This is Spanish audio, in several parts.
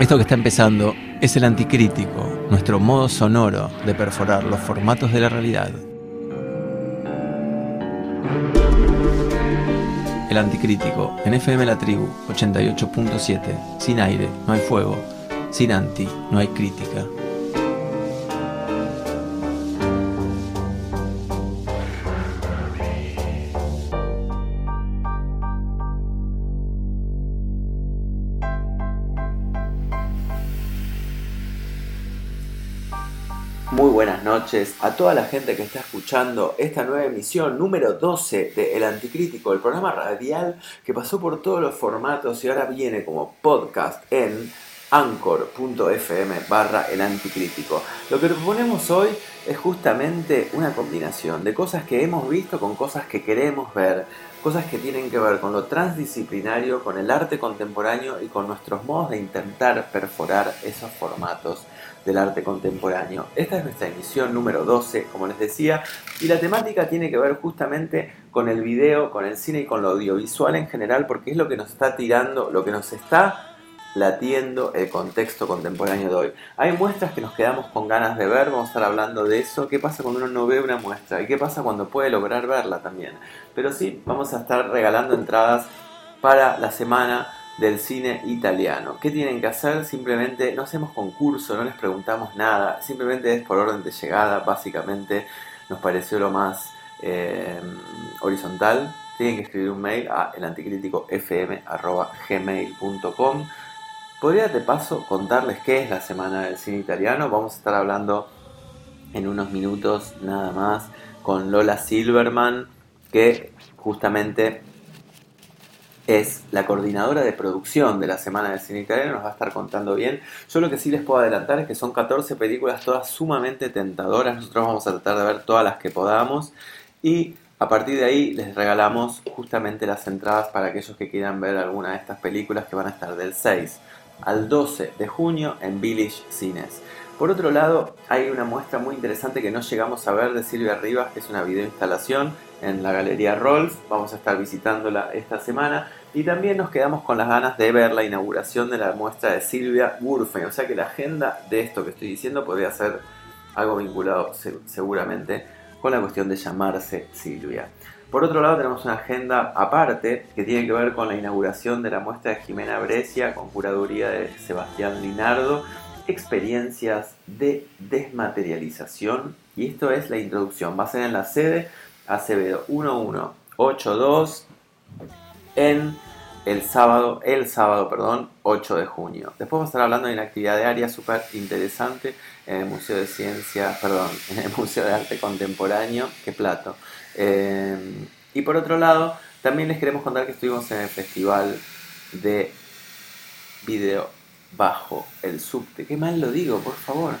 Esto que está empezando es el anticrítico, nuestro modo sonoro de perforar los formatos de la realidad. El anticrítico, en FM La Tribu 88.7, sin aire, no hay fuego, sin anti, no hay crítica. Muy buenas noches a toda la gente que está escuchando esta nueva emisión número 12 de El Anticrítico, el programa radial que pasó por todos los formatos y ahora viene como podcast en anchor.fm barra el anticrítico. Lo que proponemos hoy es justamente una combinación de cosas que hemos visto con cosas que queremos ver, cosas que tienen que ver con lo transdisciplinario, con el arte contemporáneo y con nuestros modos de intentar perforar esos formatos del arte contemporáneo. Esta es nuestra emisión número 12, como les decía, y la temática tiene que ver justamente con el video, con el cine y con lo audiovisual en general, porque es lo que nos está tirando, lo que nos está latiendo el contexto contemporáneo de hoy. Hay muestras que nos quedamos con ganas de ver, vamos a estar hablando de eso, qué pasa cuando uno no ve una muestra y qué pasa cuando puede lograr verla también. Pero sí, vamos a estar regalando entradas para la semana del cine italiano. ¿Qué tienen que hacer? Simplemente no hacemos concurso, no les preguntamos nada, simplemente es por orden de llegada, básicamente nos pareció lo más eh, horizontal. Tienen que escribir un mail a elanticríticofm.gmail.com Podría de paso contarles qué es la Semana del Cine Italiano. Vamos a estar hablando en unos minutos nada más con Lola Silverman, que justamente es la coordinadora de producción de la Semana del Cine Italiano, nos va a estar contando bien. Yo lo que sí les puedo adelantar es que son 14 películas, todas sumamente tentadoras. Nosotros vamos a tratar de ver todas las que podamos y a partir de ahí les regalamos justamente las entradas para aquellos que quieran ver alguna de estas películas que van a estar del 6 al 12 de junio en Village Cines. Por otro lado, hay una muestra muy interesante que no llegamos a ver de Silvia Rivas, que es una videoinstalación en la Galería Rolf. Vamos a estar visitándola esta semana. Y también nos quedamos con las ganas de ver la inauguración de la muestra de Silvia Wurfen. O sea que la agenda de esto que estoy diciendo podría ser algo vinculado seguramente con la cuestión de llamarse Silvia. Por otro lado tenemos una agenda aparte que tiene que ver con la inauguración de la muestra de Jimena Brescia con curaduría de Sebastián Linardo, experiencias de desmaterialización y esto es la introducción, va a ser en la sede Acevedo 1182 en el sábado, el sábado, perdón, 8 de junio. Después vamos a estar hablando de una actividad de área súper interesante en el Museo de Ciencia, perdón, en el Museo de Arte Contemporáneo, qué plato. Eh, y por otro lado, también les queremos contar que estuvimos en el festival de video bajo el subte. Qué mal lo digo, por favor.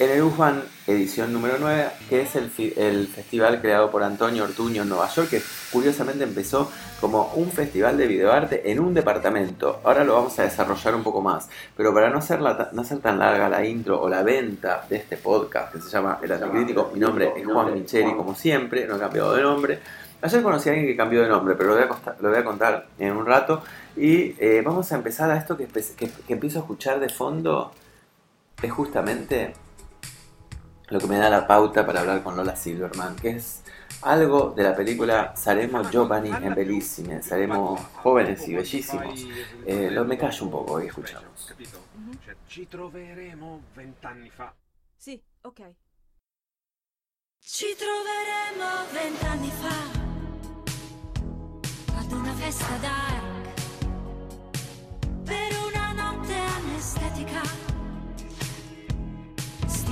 En el UFAN edición número 9, que es el, el, festival creado por Antonio Ortuño en Nueva York, que curiosamente empezó como un festival de videoarte en un departamento. Ahora lo vamos a desarrollar un poco más, pero para no hacer, no hacer tan larga la intro o la venta de este podcast que se llama El Anticrítico, mi nombre es Juan Micheli, como siempre, no he cambiado de nombre. Ayer conocí a alguien que cambió de nombre, pero lo voy a, contar, lo voy a contar en un rato. Y eh, vamos a empezar a esto que, que, que empiezo a escuchar de fondo, es justamente lo que me da la pauta para hablar con Lola Silverman, que es algo de la película Saremo Giovanni en Bellissime, saremo jóvenes y bellísimos. Eh, lo, me callo un poco y escuchamos. Ci troveremo vent'anni fa. Sì, ok. Ci troveremo vent'anni fa ad una festa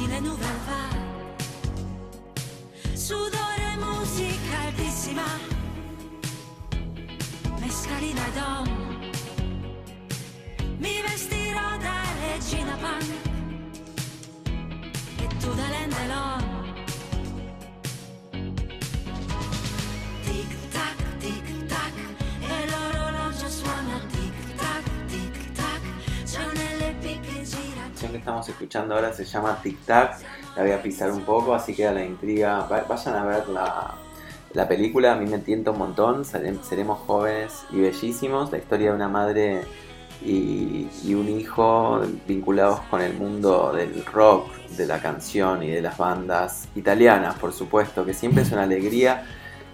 stile nouvelle vague, sudore, musica altissima, mescalina e dom, mi vestirò da regina punk e tu da lendelon. Estamos escuchando ahora se llama Tic Tac. La voy a pisar un poco, así queda la intriga. Va- Vayan a ver la, la película, a mí me tienta un montón. Seremos jóvenes y bellísimos. La historia de una madre y, y un hijo vinculados con el mundo del rock, de la canción y de las bandas italianas, por supuesto, que siempre es una alegría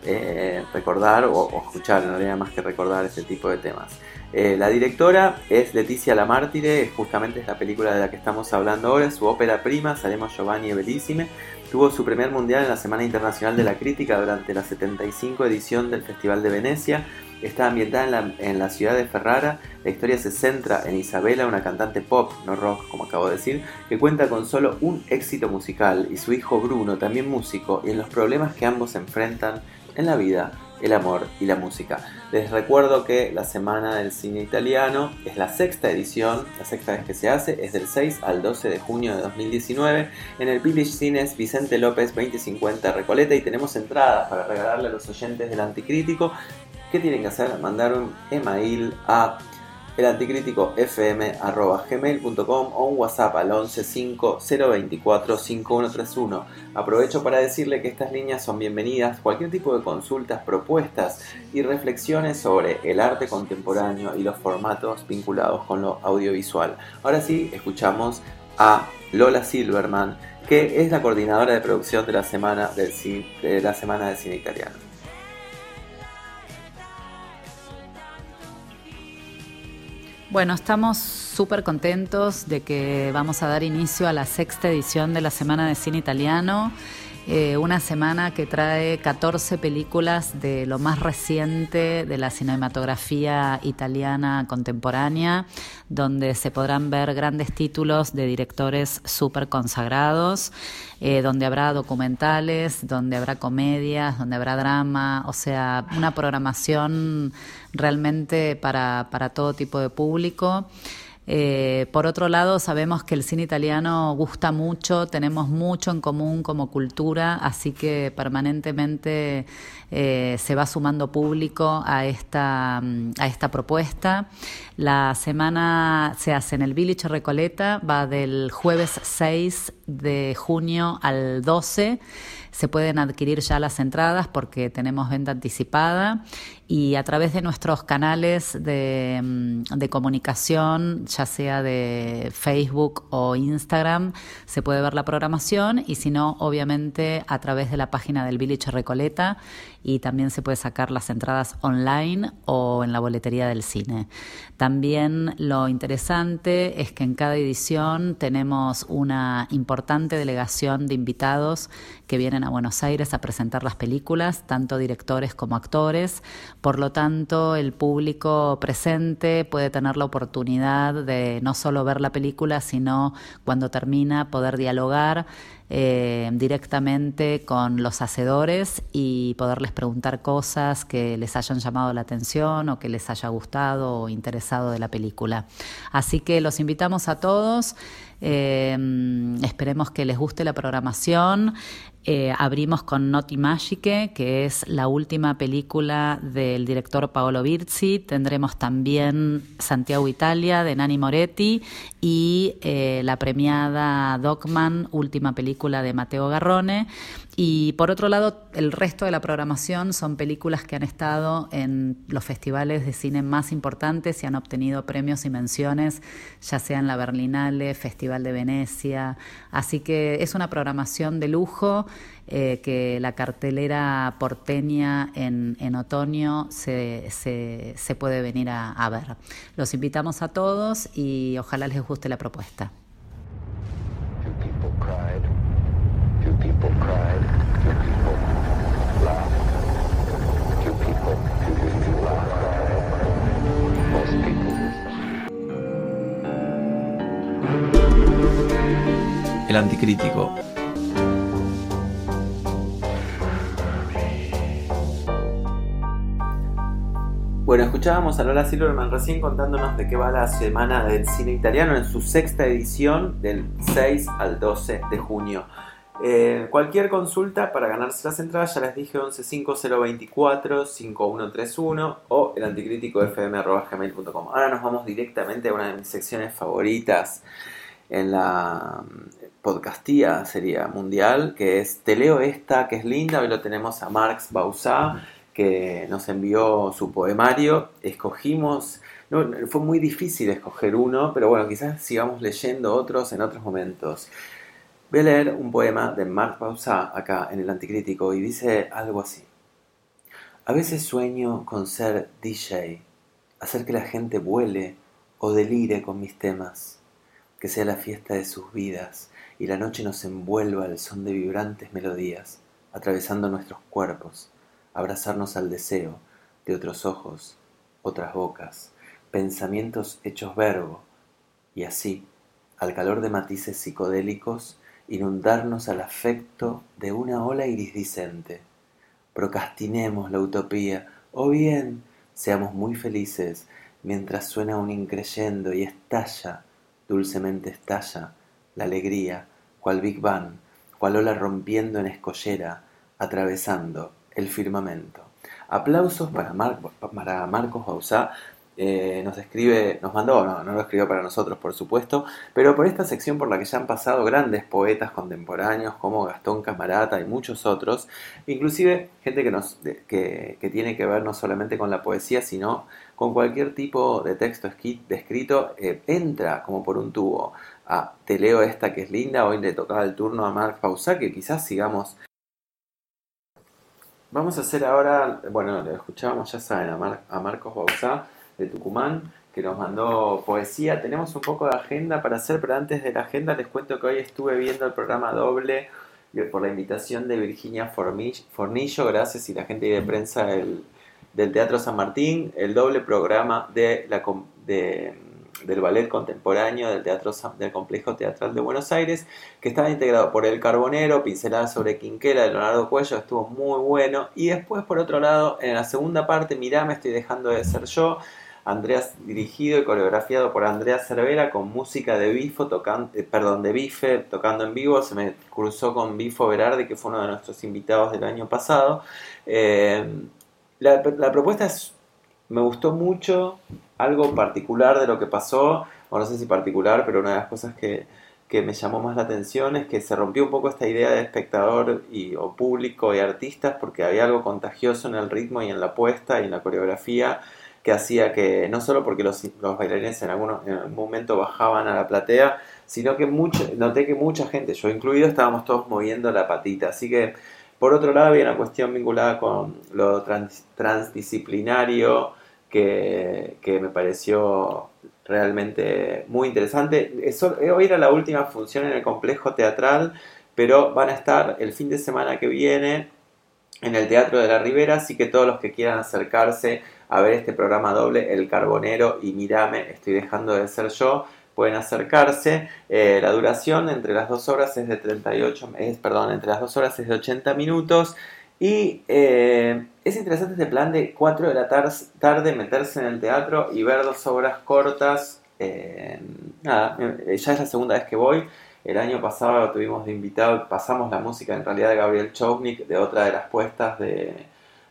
eh, recordar o, o escuchar, no haría más que recordar este tipo de temas. Eh, la directora es Leticia La Mártire, justamente es la película de la que estamos hablando ahora, su ópera prima, Saremo Giovanni e Bellissime, tuvo su primer mundial en la Semana Internacional de la Crítica durante la 75 edición del Festival de Venecia, está ambientada en la, en la ciudad de Ferrara, la historia se centra en Isabela, una cantante pop, no rock como acabo de decir, que cuenta con solo un éxito musical y su hijo Bruno, también músico, y en los problemas que ambos enfrentan en la vida, el amor y la música. Les recuerdo que la Semana del Cine Italiano es la sexta edición, la sexta vez que se hace, es del 6 al 12 de junio de 2019 en el Village Cines Vicente López 2050 Recoleta y tenemos entradas para regalarle a los oyentes del Anticrítico. ¿Qué tienen que hacer? Mandar un email a elanticriticofm.gmail.com o un WhatsApp al 1150245131. Aprovecho para decirle que estas líneas son bienvenidas. Cualquier tipo de consultas, propuestas y reflexiones sobre el arte contemporáneo y los formatos vinculados con lo audiovisual. Ahora sí, escuchamos a Lola Silverman, que es la coordinadora de producción de la Semana de la semana del Cine Italiano. Bueno, estamos súper contentos de que vamos a dar inicio a la sexta edición de la Semana de Cine Italiano. Eh, una semana que trae 14 películas de lo más reciente de la cinematografía italiana contemporánea, donde se podrán ver grandes títulos de directores súper consagrados, eh, donde habrá documentales, donde habrá comedias, donde habrá drama, o sea, una programación realmente para, para todo tipo de público. Eh, por otro lado, sabemos que el cine italiano gusta mucho, tenemos mucho en común como cultura, así que permanentemente eh, se va sumando público a esta, mm, a esta propuesta. La semana se hace en el Village Recoleta, va del jueves 6 de junio al 12. Se pueden adquirir ya las entradas porque tenemos venta anticipada y a través de nuestros canales de, mm, de, comunicación, ya sea de Facebook o Instagram, se puede ver la programación y si no, obviamente a través de la página del Village Recoleta y también se puede sacar las entradas online o en la boletería del cine. También lo interesante es que en cada edición tenemos una importante delegación de invitados que vienen a Buenos Aires a presentar las películas, tanto directores como actores. Por lo tanto, el público presente puede tener la oportunidad de no solo ver la película, sino cuando termina poder dialogar eh, directamente con los hacedores y poderles preguntar cosas que les hayan llamado la atención o que les haya gustado o interesado de la película. Así que los invitamos a todos. Eh, esperemos que les guste la programación. Eh, abrimos con Noti Magiche, que es la última película del director Paolo Virzi. Tendremos también Santiago Italia de Nani Moretti y eh, la premiada Dogman, última película de Mateo Garrone. Y por otro lado, el resto de la programación son películas que han estado en los festivales de cine más importantes y han obtenido premios y menciones, ya sea en la Berlinale, Festival de Venecia. Así que es una programación de lujo eh, que la cartelera porteña en, en otoño se, se, se, puede venir a, a ver. Los invitamos a todos y ojalá les guste la propuesta. El anticrítico. Bueno, escuchábamos a Lola Silverman recién contándonos de qué va la semana del cine italiano en su sexta edición del 6 al 12 de junio. Eh, cualquier consulta para ganarse las entradas, ya les dije 115024-5131 o el anticrítico fm.gmail.com. Ahora nos vamos directamente a una de mis secciones favoritas. en la podcastía sería mundial, que es Te leo esta, que es linda, hoy lo tenemos a Marx Bausá, que nos envió su poemario, escogimos, no, fue muy difícil escoger uno, pero bueno, quizás sigamos leyendo otros en otros momentos. Voy a leer un poema de Marx Bausá acá en el Anticrítico y dice algo así. A veces sueño con ser DJ, hacer que la gente vuele o delire con mis temas, que sea la fiesta de sus vidas y la noche nos envuelva al son de vibrantes melodías, atravesando nuestros cuerpos, abrazarnos al deseo de otros ojos, otras bocas, pensamientos hechos verbo, y así, al calor de matices psicodélicos, inundarnos al afecto de una ola iridiscente. Procrastinemos la utopía, o bien seamos muy felices mientras suena un increyendo y estalla, dulcemente estalla, la alegría, cual Big Bang, cual ola rompiendo en escollera, atravesando el firmamento. Aplausos para, Marcos Bausá eh, nos escribe, nos mandó, no, lo escribió para nosotros por supuesto, pero por esta sección por la que ya han pasado grandes poetas contemporáneos como Gastón Camarata y muchos otros, inclusive gente que, nos, que tiene que ver no solamente con la poesía, sino con cualquier tipo de texto escrito, eh, entra como por un tubo. A te leo esta que es linda, hoy le tocaba el turno a Marc Pausá, que quizás sigamos Vamos a hacer ahora, bueno, escuchábamos ya saben a, a Marcos Bausá, de Tucumán, que nos mandó poesía. Tenemos un poco de agenda para hacer, pero antes de la agenda les cuento que hoy estuve viendo el programa doble por la invitación de Virginia Fornillo, gracias y la gente de prensa del, Teatro San Martín, el doble programa de la, del ballet contemporáneo del teatro del complejo teatral de Buenos Aires que estaba integrado por El Carbonero, pincelada sobre Quinquela de Leonardo Cuello, estuvo muy bueno y después por otro lado en la segunda parte Mirá me estoy dejando de ser yo Andreas dirigido y coreografiado por Andrea Cervera con música de Bifo tocando, perdón, de Bife tocando en vivo. Se me cruzó con Bifo Berardi, que fue uno de nuestros invitados del año pasado. Eh, la, propuesta me gustó mucho, algo particular de lo que pasó, o no sé si particular, pero una de las cosas que, que me llamó más la atención es que se rompió un poco esta idea de espectador y, o público y artistas porque había algo contagioso en el ritmo y en la puesta y en la coreografía que hacía que, no solo porque los, los bailarines en, algunos, algún momento bajaban a la platea, sino que mucho, noté que mucha gente, yo incluido, estábamos todos moviendo la patita. Así que, por otro lado, había una cuestión vinculada con lo transdisciplinario que, me pareció realmente muy interesante. Eso, hoy era la última función en el complejo teatral, pero van a estar el fin de semana que viene en el Teatro de la Ribera, así que todos los que quieran acercarse a ver este programa doble, El Carbonero y Mirame, estoy dejando de ser yo, pueden acercarse. Eh, la duración entre las dos horas es de 38, es, perdón, entre las dos horas es de 80 minutos. Y eh, es interesante este plan de 4 de la tarde meterse en el teatro y ver dos obras cortas. Eh, nada, ya es la segunda vez que voy. El año pasado tuvimos de invitado, pasamos la música en realidad de Gabriel Chownik, de otra de las puestas de,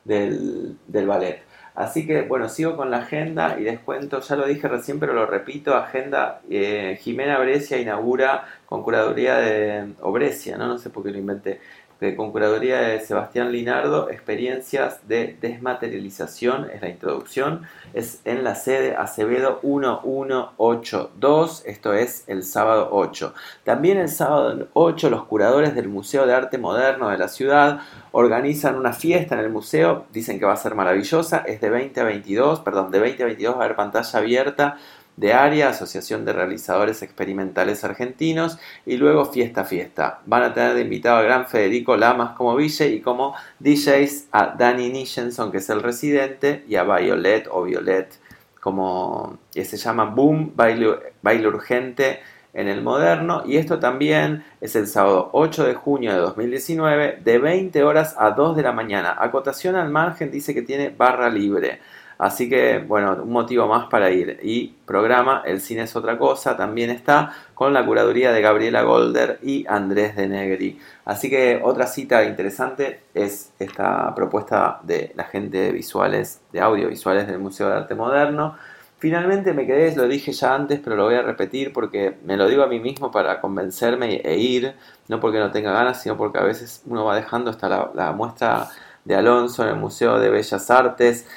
del, ballet. Así que bueno, sigo con la agenda y les cuento, ya lo dije recién, pero lo repito, agenda, eh, Jimena Brescia inaugura con curaduría de, o Brescia, ¿no? no sé por qué lo inventé, con curaduría de Sebastián Linardo, experiencias de desmaterialización, es la introducción, es en la sede Acevedo 1182, esto es el sábado 8. También el sábado 8 los curadores del Museo de Arte Moderno de la ciudad organizan una fiesta en el museo, dicen que va a ser maravillosa, es de 20 a 22, perdón, de 20 a 22 va a haber pantalla abierta de ARIA, Asociación de Realizadores Experimentales Argentinos, y luego Fiesta Fiesta. Van a tener de invitado al gran Federico Lamas como DJ y como DJs a Danny Nichenson, que es el residente, y a Violet o Violet, como que se llama Boom, baile, baile urgente en el moderno. Y esto también es el sábado 8 de junio de 2019, de 20 horas a 2 de la mañana. Acotación al margen dice que tiene barra libre. Así que, bueno, un motivo más para ir. Y programa El cine es otra cosa, también está con la curaduría de Gabriela Golder y Andrés de Negri. Así que otra cita interesante es esta propuesta de la gente de visuales, de audiovisuales del Museo de Arte Moderno, Finalmente me quedé, lo dije ya antes, pero lo voy a repetir porque me lo digo a mí mismo para convencerme e ir, no porque no tenga ganas, sino porque a veces uno va dejando hasta la, la muestra de Alonso en el Museo de Bellas Artes,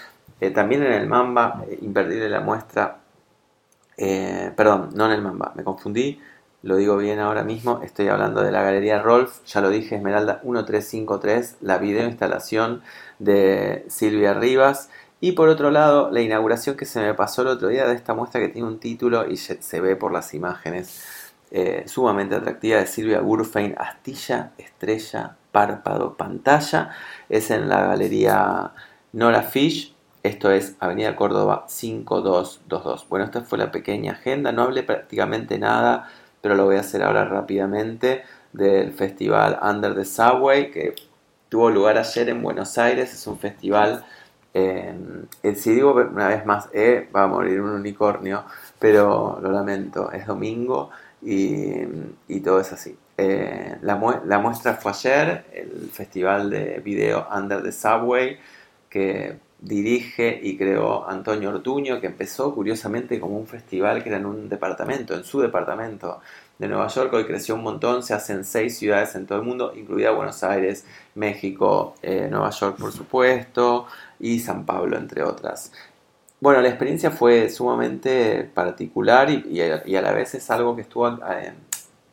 eh, también en el Mamba, eh, imperdible la muestra, eh, perdón, no en el Mamba, me confundí, lo digo bien ahora mismo, estoy hablando de la Galería Rolf, ya lo dije, Esmeralda 1353, la video instalación de Silvia Rivas, y por otro lado, la inauguración que se me pasó el otro día de esta muestra que tiene un título y se ve por las imágenes eh, sumamente atractiva de Silvia Gurfein, Astilla, Estrella, Párpado, Pantalla. Es en la galería Nora Fish. Esto es Avenida Córdoba 5222. Bueno, esta fue la pequeña agenda. No hablé prácticamente nada, pero lo voy a hacer ahora rápidamente del festival Under the Subway que tuvo lugar ayer en Buenos Aires. Es un festival eh, si digo una vez más, eh, va a morir un unicornio, pero lo lamento, es domingo y, y todo es así. Eh, la, mue- la muestra fue ayer, el festival de video Under the Subway, que dirige y creó Antonio Ortuño, que empezó curiosamente como un festival que era en un departamento, en su departamento de Nueva York, hoy creció un montón, se hacen seis ciudades en todo el mundo, incluida Buenos Aires, México, eh, Nueva York por supuesto, y San Pablo, entre otras. Bueno, la experiencia fue sumamente particular y, a la vez es algo que estuvo eh,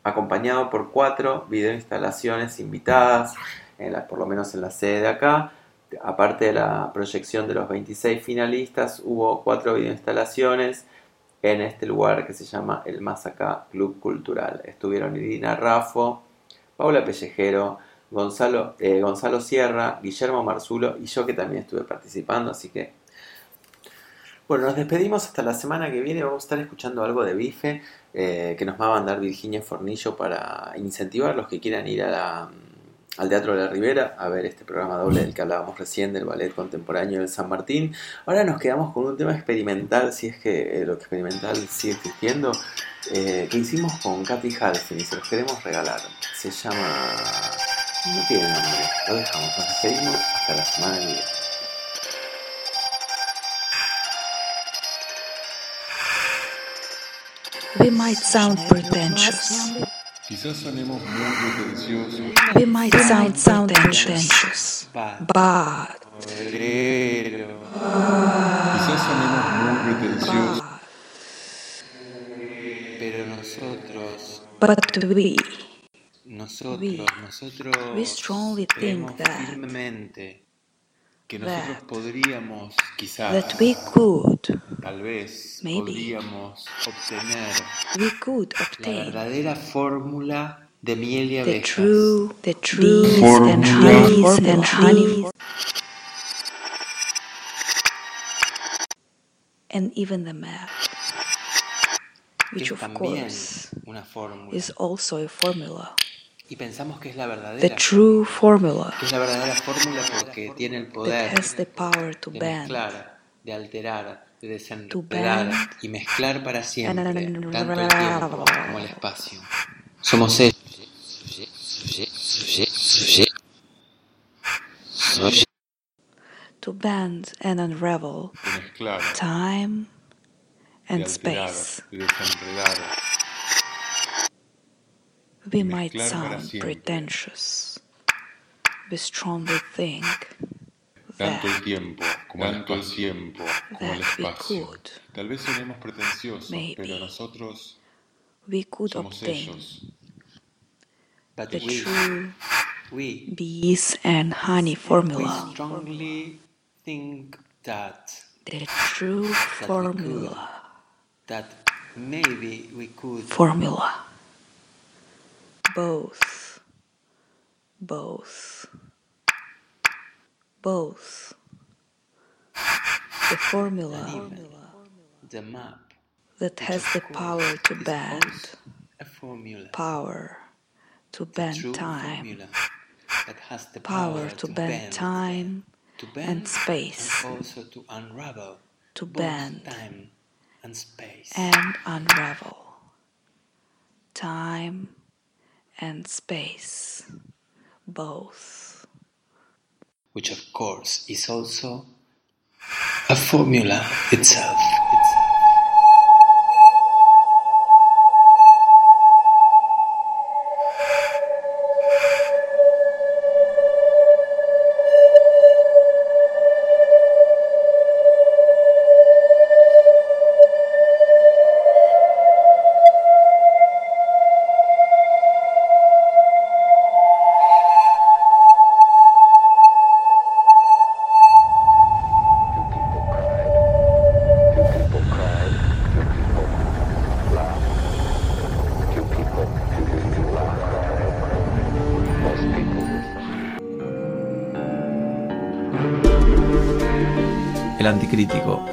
acompañado por cuatro videoinstalaciones invitadas, en la- por lo menos en la sede de acá. Aparte de la proyección de los 26 finalistas, hubo cuatro videoinstalaciones en este lugar que se llama el Más Acá Club Cultural. Estuvieron Irina Raffo, Paula Pellejero, Gonzalo, eh, Gonzalo Sierra, Guillermo Marzulo y yo que también estuve participando, así que bueno, nos despedimos hasta la semana que viene. Vamos a estar escuchando algo de bife eh, que nos va a mandar Virginia Fornillo para incentivar los que quieran ir a la- al Teatro de la Ribera a ver este programa doble del que hablábamos recién del ballet contemporáneo del San Martín. Ahora nos quedamos con un tema experimental, si es que eh, lo experimental sigue existiendo, eh, que hicimos con Katy Halfin y se los queremos regalar. Se llama... No tiene nombre, lo dejamos, nos despedimos hasta la semana que viene. We might sound pretentious. Quizás sonemos muy pretenciosos, We might sound sound pretentious. But quizás sonemos muy pretenciosos, Pero nosotros, but we nosotros, We- nosotros we strongly think that- firmemente que nosotros That- podríamos, quizás, that we could tal vez Maybe. podríamos obtener we could la obtain verdadera fórmula de miel y the abejas. true the trees Formula. and honeys and honey and even the map que which es of también course una fórmula. is also a formula Y pensamos que es la the verdadera. true formula Que es la verdadera fórmula porque tiene el that poder has the power to de bend mezclar, de alterar, de To desenredar y mezclar para siempre, and- tanto el tiempo como el espacio. Somos ellos. to bend and unravel de mezclar, time de and alterar, space. de desenredar, We might sound siempre. pretentious. We strongly think tanto el that, tiempo como tanto el tiempo como el that we espacio. could, Tal vez sonemos pretenciosos, Maybe. pero nosotros we could somos obtain ellos. But the we, true we, bees and honey formula. we formula. strongly think that The true formula. that maybe we could Formula. Both. Both. Both. The formula the map that has the power to bend, a formula. power to bend time, formula that has the power to bend time to bend and space, and also to unravel to bend time and space. and unravel. Time and space. Both. which of course is also a formula itself. El Anticrítico.